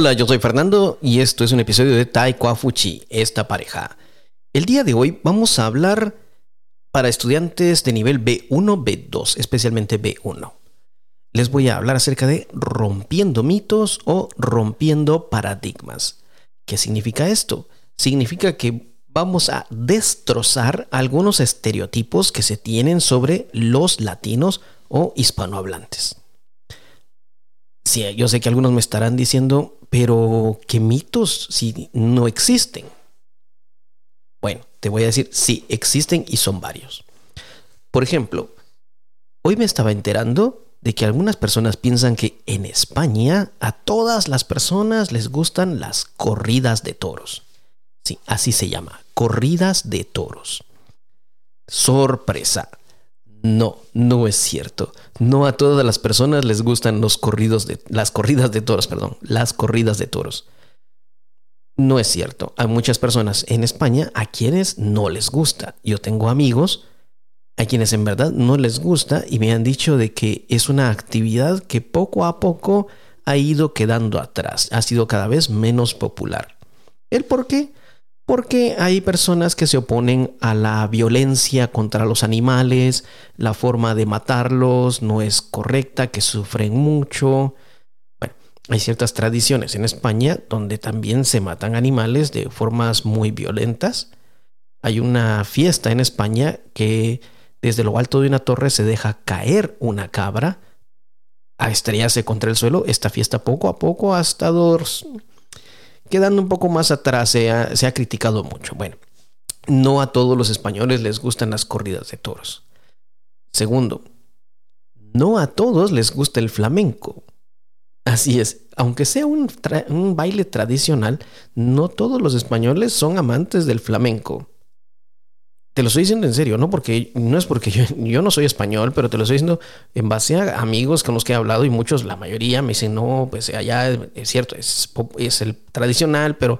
Hola, yo soy Fernando y esto es un episodio de Taekwa Fuchi, esta pareja. El día de hoy vamos a hablar para estudiantes de nivel B1, B2, especialmente B1. Les voy a hablar acerca de rompiendo mitos o rompiendo paradigmas. ¿Qué significa esto? Significa que vamos a destrozar algunos estereotipos que se tienen sobre los latinos o hispanohablantes. Sí, yo sé que algunos me estarán diciendo, pero ¿qué mitos si no existen? Bueno, te voy a decir, sí, existen y son varios. Por ejemplo, hoy me estaba enterando de que algunas personas piensan que en España a todas las personas les gustan las corridas de toros. Sí, así se llama, corridas de toros. Sorpresa. No, no es cierto. No a todas las personas les gustan los corridos de las corridas de toros, perdón, las corridas de toros. No es cierto. Hay muchas personas en España a quienes no les gusta. Yo tengo amigos a quienes en verdad no les gusta y me han dicho de que es una actividad que poco a poco ha ido quedando atrás, ha sido cada vez menos popular. ¿El por qué? Porque hay personas que se oponen a la violencia contra los animales, la forma de matarlos no es correcta, que sufren mucho, hay ciertas tradiciones en España donde también se matan animales de formas muy violentas. Hay una fiesta en España que desde lo alto de una torre se deja caer una cabra a estrellarse contra el suelo. Esta fiesta poco a poco ha estado quedando un poco más atrás, se ha, se ha criticado mucho. Bueno, no a todos los españoles les gustan las corridas de toros. Segundo, no a todos les gusta el flamenco. Así es, aunque sea un, baile tradicional, no todos los españoles son amantes del flamenco. Te lo estoy diciendo en serio, no porque no es porque yo, no soy español, pero te lo estoy diciendo en base a amigos con los que he hablado y muchos, la mayoría me dicen, no, pues allá es, cierto, es, es el tradicional, pero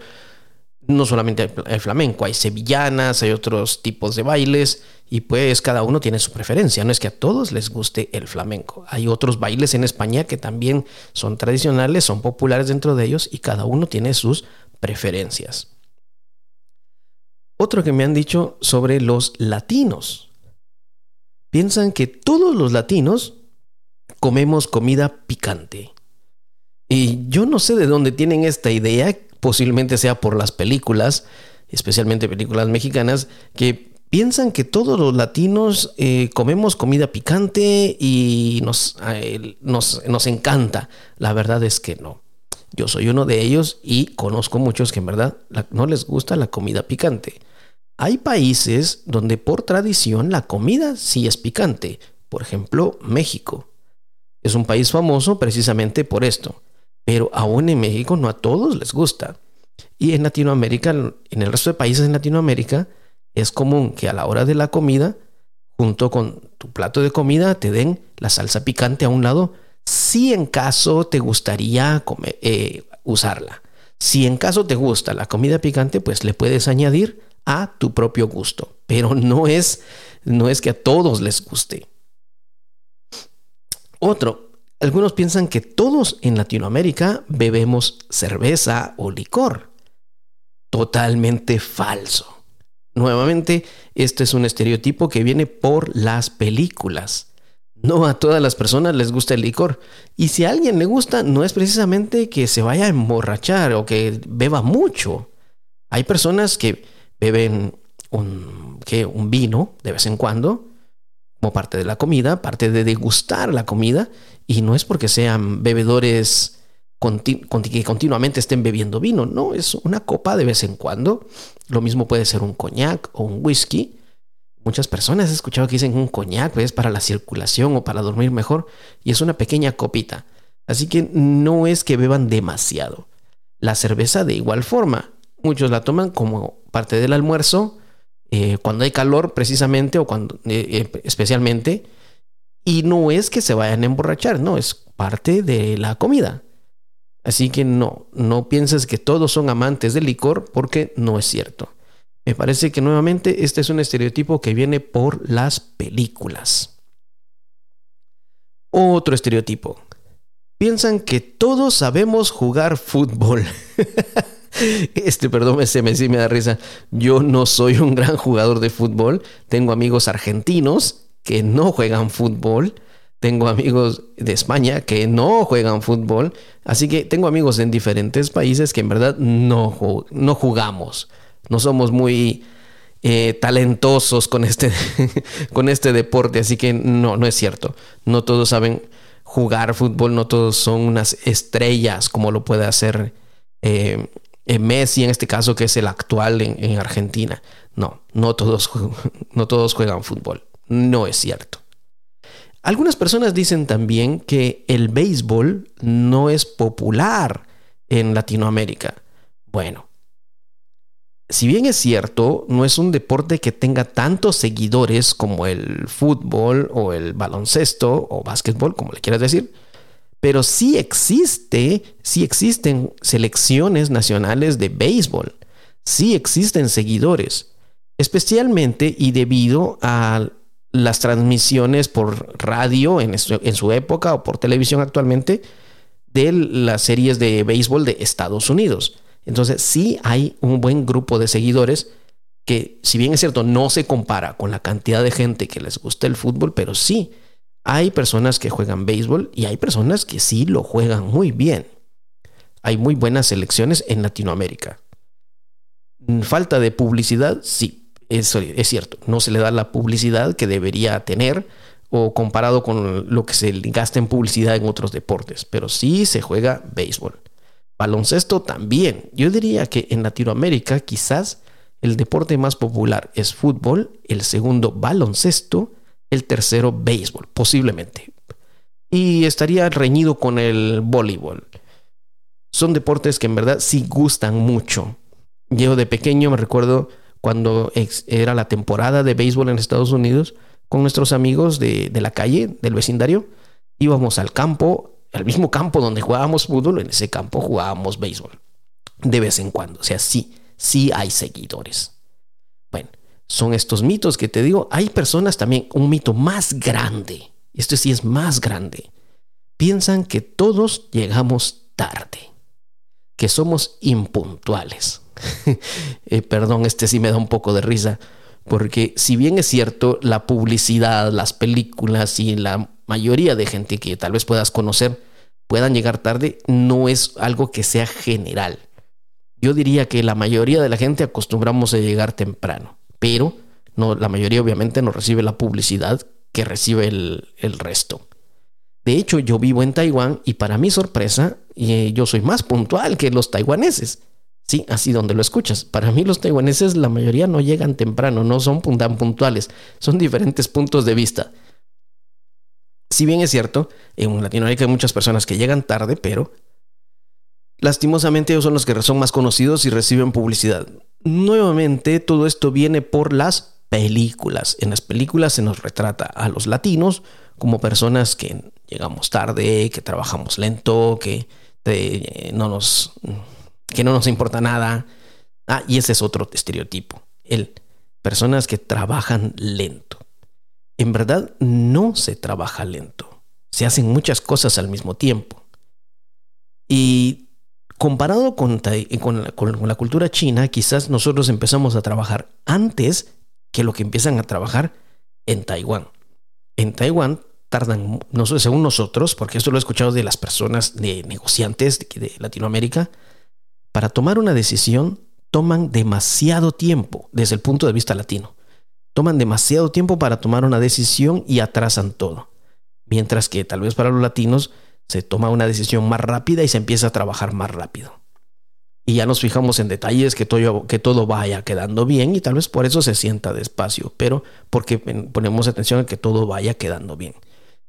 no solamente hay flamenco, hay sevillanas, hay otros tipos de bailes y pues cada uno tiene su preferencia. No es que a todos les guste el flamenco. Hay otros bailes en España que también son tradicionales, son populares dentro de ellos y cada uno tiene sus preferencias. Otro que me han dicho sobre los latinos. Piensan que todos los latinos comemos comida picante. Y yo no sé de dónde tienen esta idea posiblemente sea por las películas, especialmente películas mexicanas, que piensan que todos los latinos eh, comemos comida picante y nos, nos, nos encanta. La verdad es que no. Yo soy uno de ellos y conozco muchos que en verdad no les gusta la comida picante. Hay países donde por tradición la comida sí es picante. Por ejemplo, México. Es un país famoso precisamente por esto pero aún en México no a todos les gusta. Y en Latinoamérica, en el resto de países en Latinoamérica, es común que a la hora de la comida, junto con tu plato de comida, te den la salsa picante a un lado, si en caso te gustaría eh, usarla. Si en caso te gusta la comida picante, pues le puedes añadir a tu propio gusto. Pero no es, no es que a todos les guste. Otro, algunos piensan que todos en Latinoamérica bebemos cerveza o licor. Totalmente falso. Nuevamente, este es un estereotipo que viene por las películas. No a todas las personas les gusta el licor. Y si a alguien le gusta, no es precisamente que se vaya a emborrachar o que beba mucho. Hay personas que beben un, un vino de vez en cuando, como parte de la comida, parte de degustar la comida, y no es porque sean bebedores que continuamente estén bebiendo vino, no, es una copa de vez en cuando. Lo mismo puede ser un coñac o un whisky. Muchas personas he escuchado que dicen un coñac es para la circulación o para dormir mejor y es una pequeña copita. Así que no es que beban demasiado. La cerveza de igual forma. Muchos la toman como parte del almuerzo eh, cuando hay calor precisamente o cuando eh, eh, especialmente y no es que se vayan a emborrachar, no, es parte de la comida. Así que no, no pienses que todos son amantes del licor porque no es cierto. Me parece que nuevamente este es un estereotipo que viene por las películas. Otro estereotipo. piensan que todos sabemos jugar fútbol. Este, perdón, ese me, sí me da risa. Yo no soy un gran jugador de fútbol. Tengo amigos argentinos que no juegan fútbol. Tengo amigos de España que no juegan fútbol. Así que tengo amigos en diferentes países que en verdad no, no jugamos. No somos muy eh, talentosos con este, con este deporte. Así que no, no es cierto. No todos saben jugar fútbol, no todos son unas estrellas como lo puede hacer eh, Messi en este caso, que es el actual en, Argentina. No, no todos, no todos juegan fútbol. No es cierto. Algunas personas dicen también que el béisbol no es popular en Latinoamérica. Bueno, si bien es cierto, no es un deporte que tenga tantos seguidores como el fútbol o el baloncesto o básquetbol, como le quieras decir, pero sí existe, sí existen selecciones nacionales de béisbol, sí existen seguidores, especialmente y debido a las transmisiones por radio en su, en su época o por televisión actualmente de las series de béisbol de Estados Unidos. Entonces sí hay un buen grupo de seguidores que, si bien es cierto, no se compara con la cantidad de gente que les gusta el fútbol, pero sí hay personas que juegan béisbol y hay personas que sí lo juegan muy bien. Hay muy buenas selecciones en Latinoamérica. Falta de publicidad, sí, eso es cierto. No se le da la publicidad que debería tener o comparado con lo que se gasta en publicidad en otros deportes, pero sí se juega béisbol. Baloncesto también. Yo diría que en Latinoamérica quizás el deporte más popular es fútbol, el segundo baloncesto el tercero béisbol, posiblemente. Y estaría reñido con el voleibol. Son deportes que en verdad sí gustan mucho. Yo de pequeño me recuerdo cuando era la temporada de béisbol en Estados Unidos, con nuestros amigos de, la calle, del vecindario, íbamos al campo, al mismo campo donde jugábamos fútbol, en ese campo jugábamos béisbol. De vez en cuando. O sea, sí, sí hay seguidores son estos mitos que te digo. Hay personas también, un mito más grande, esto sí es más grande, piensan que todos llegamos tarde, que somos impuntuales. Eh, perdón, este sí me da un poco de risa, porque si bien es cierto, la publicidad, las películas y la mayoría de gente que tal vez puedas conocer puedan llegar tarde, no es algo que sea general. Yo diría que la mayoría de la gente acostumbramos a llegar temprano pero no, la mayoría obviamente no recibe la publicidad que recibe el, resto. De hecho, yo vivo en Taiwán y para mi sorpresa, eh, yo soy más puntual que los taiwaneses. Sí, así donde lo escuchas. Para mí los taiwaneses la mayoría no llegan temprano, no son tan puntuales, son diferentes puntos de vista. Si bien es cierto, en Latinoamérica hay muchas personas que llegan tarde, pero lastimosamente ellos son los que son más conocidos y reciben publicidad. Nuevamente, todo esto viene por las películas. En las películas se nos retrata a los latinos como personas que llegamos tarde, que trabajamos lento, que no nos que no nos importa nada. Ah, y ese es otro estereotipo. El personas que trabajan lento. En verdad no se trabaja lento. Se hacen muchas cosas al mismo tiempo. Y comparado con, la, cultura china, quizás nosotros empezamos a trabajar antes que lo que empiezan a trabajar en Taiwán. En Taiwán tardan, no sé, según nosotros, porque esto lo he escuchado de las personas, de negociantes de, Latinoamérica, para tomar una decisión toman demasiado tiempo desde el punto de vista latino. Toman demasiado tiempo para tomar una decisión y atrasan todo. Mientras que tal vez para los latinos se toma una decisión más rápida y se empieza a trabajar más rápido. Y ya nos fijamos en detalles que todo, que todo vaya quedando bien y tal vez por eso se sienta despacio, pero porque ponemos atención a que todo vaya quedando bien.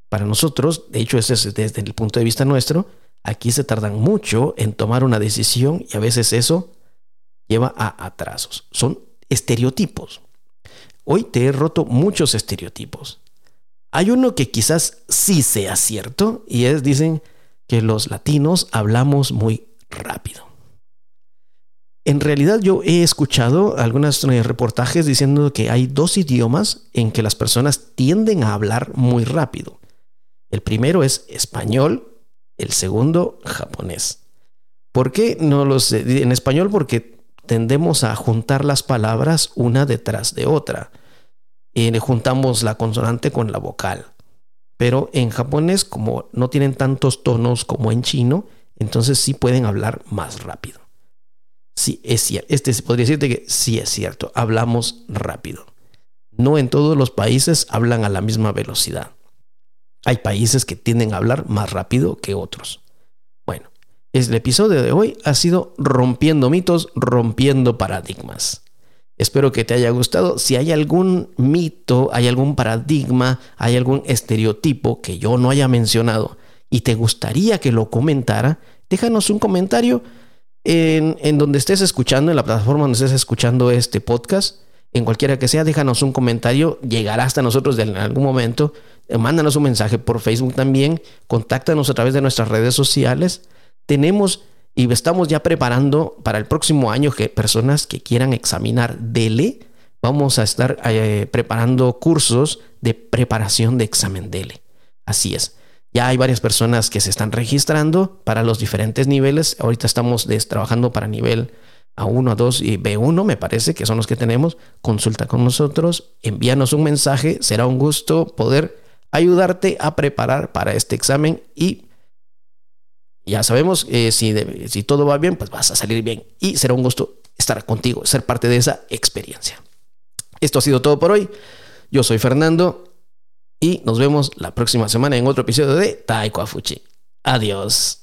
Para nosotros, de hecho, ese es desde el punto de vista nuestro, aquí se tardan mucho en tomar una decisión y a veces eso lleva a atrasos. Son estereotipos. Hoy te he roto muchos estereotipos. Hay uno que quizás sí sea cierto y es, dicen, que los latinos hablamos muy rápido. En realidad yo he escuchado algunos eh, reportajes diciendo que hay dos idiomas en que las personas tienden a hablar muy rápido. El primero es español, El segundo, japonés. ¿Por qué no los en español? Porque tendemos a juntar las palabras una detrás de otra. Y juntamos la consonante con la vocal. Pero en japonés, como no tienen tantos tonos como en chino, entonces sí pueden hablar más rápido. Sí, es cierto. Este podría decirte que sí es cierto. Hablamos rápido. No en todos los países hablan a la misma velocidad. Hay países que tienden a hablar más rápido que otros. Bueno, el episodio de hoy ha sido rompiendo mitos, rompiendo paradigmas. Espero que te haya gustado. Si hay algún mito, hay algún paradigma, hay algún estereotipo que yo no haya mencionado y te gustaría que lo comentara, déjanos un comentario en, donde estés escuchando, en la plataforma donde estés escuchando este podcast, en cualquiera que sea, déjanos un comentario, llegará hasta nosotros en algún momento, eh, mándanos un mensaje por Facebook también, contáctanos a través de nuestras redes sociales. Tenemos y estamos ya preparando para el próximo año que personas que quieran examinar DELE, vamos a estar eh, preparando cursos de preparación de examen DELE. Así es. Ya hay varias personas que se están registrando para los diferentes niveles. Ahorita estamos trabajando para nivel A1, A2 y B1, me parece que son los que tenemos. Consulta con nosotros, envíanos un mensaje. Será un gusto poder ayudarte a preparar para este examen y ya sabemos eh, si, si todo va bien, pues vas a salir bien y será un gusto estar contigo, ser parte de esa experiencia. Esto ha sido todo por hoy. Yo soy Fernando y nos vemos la próxima semana en otro episodio de Taiko Afuchi. Adiós.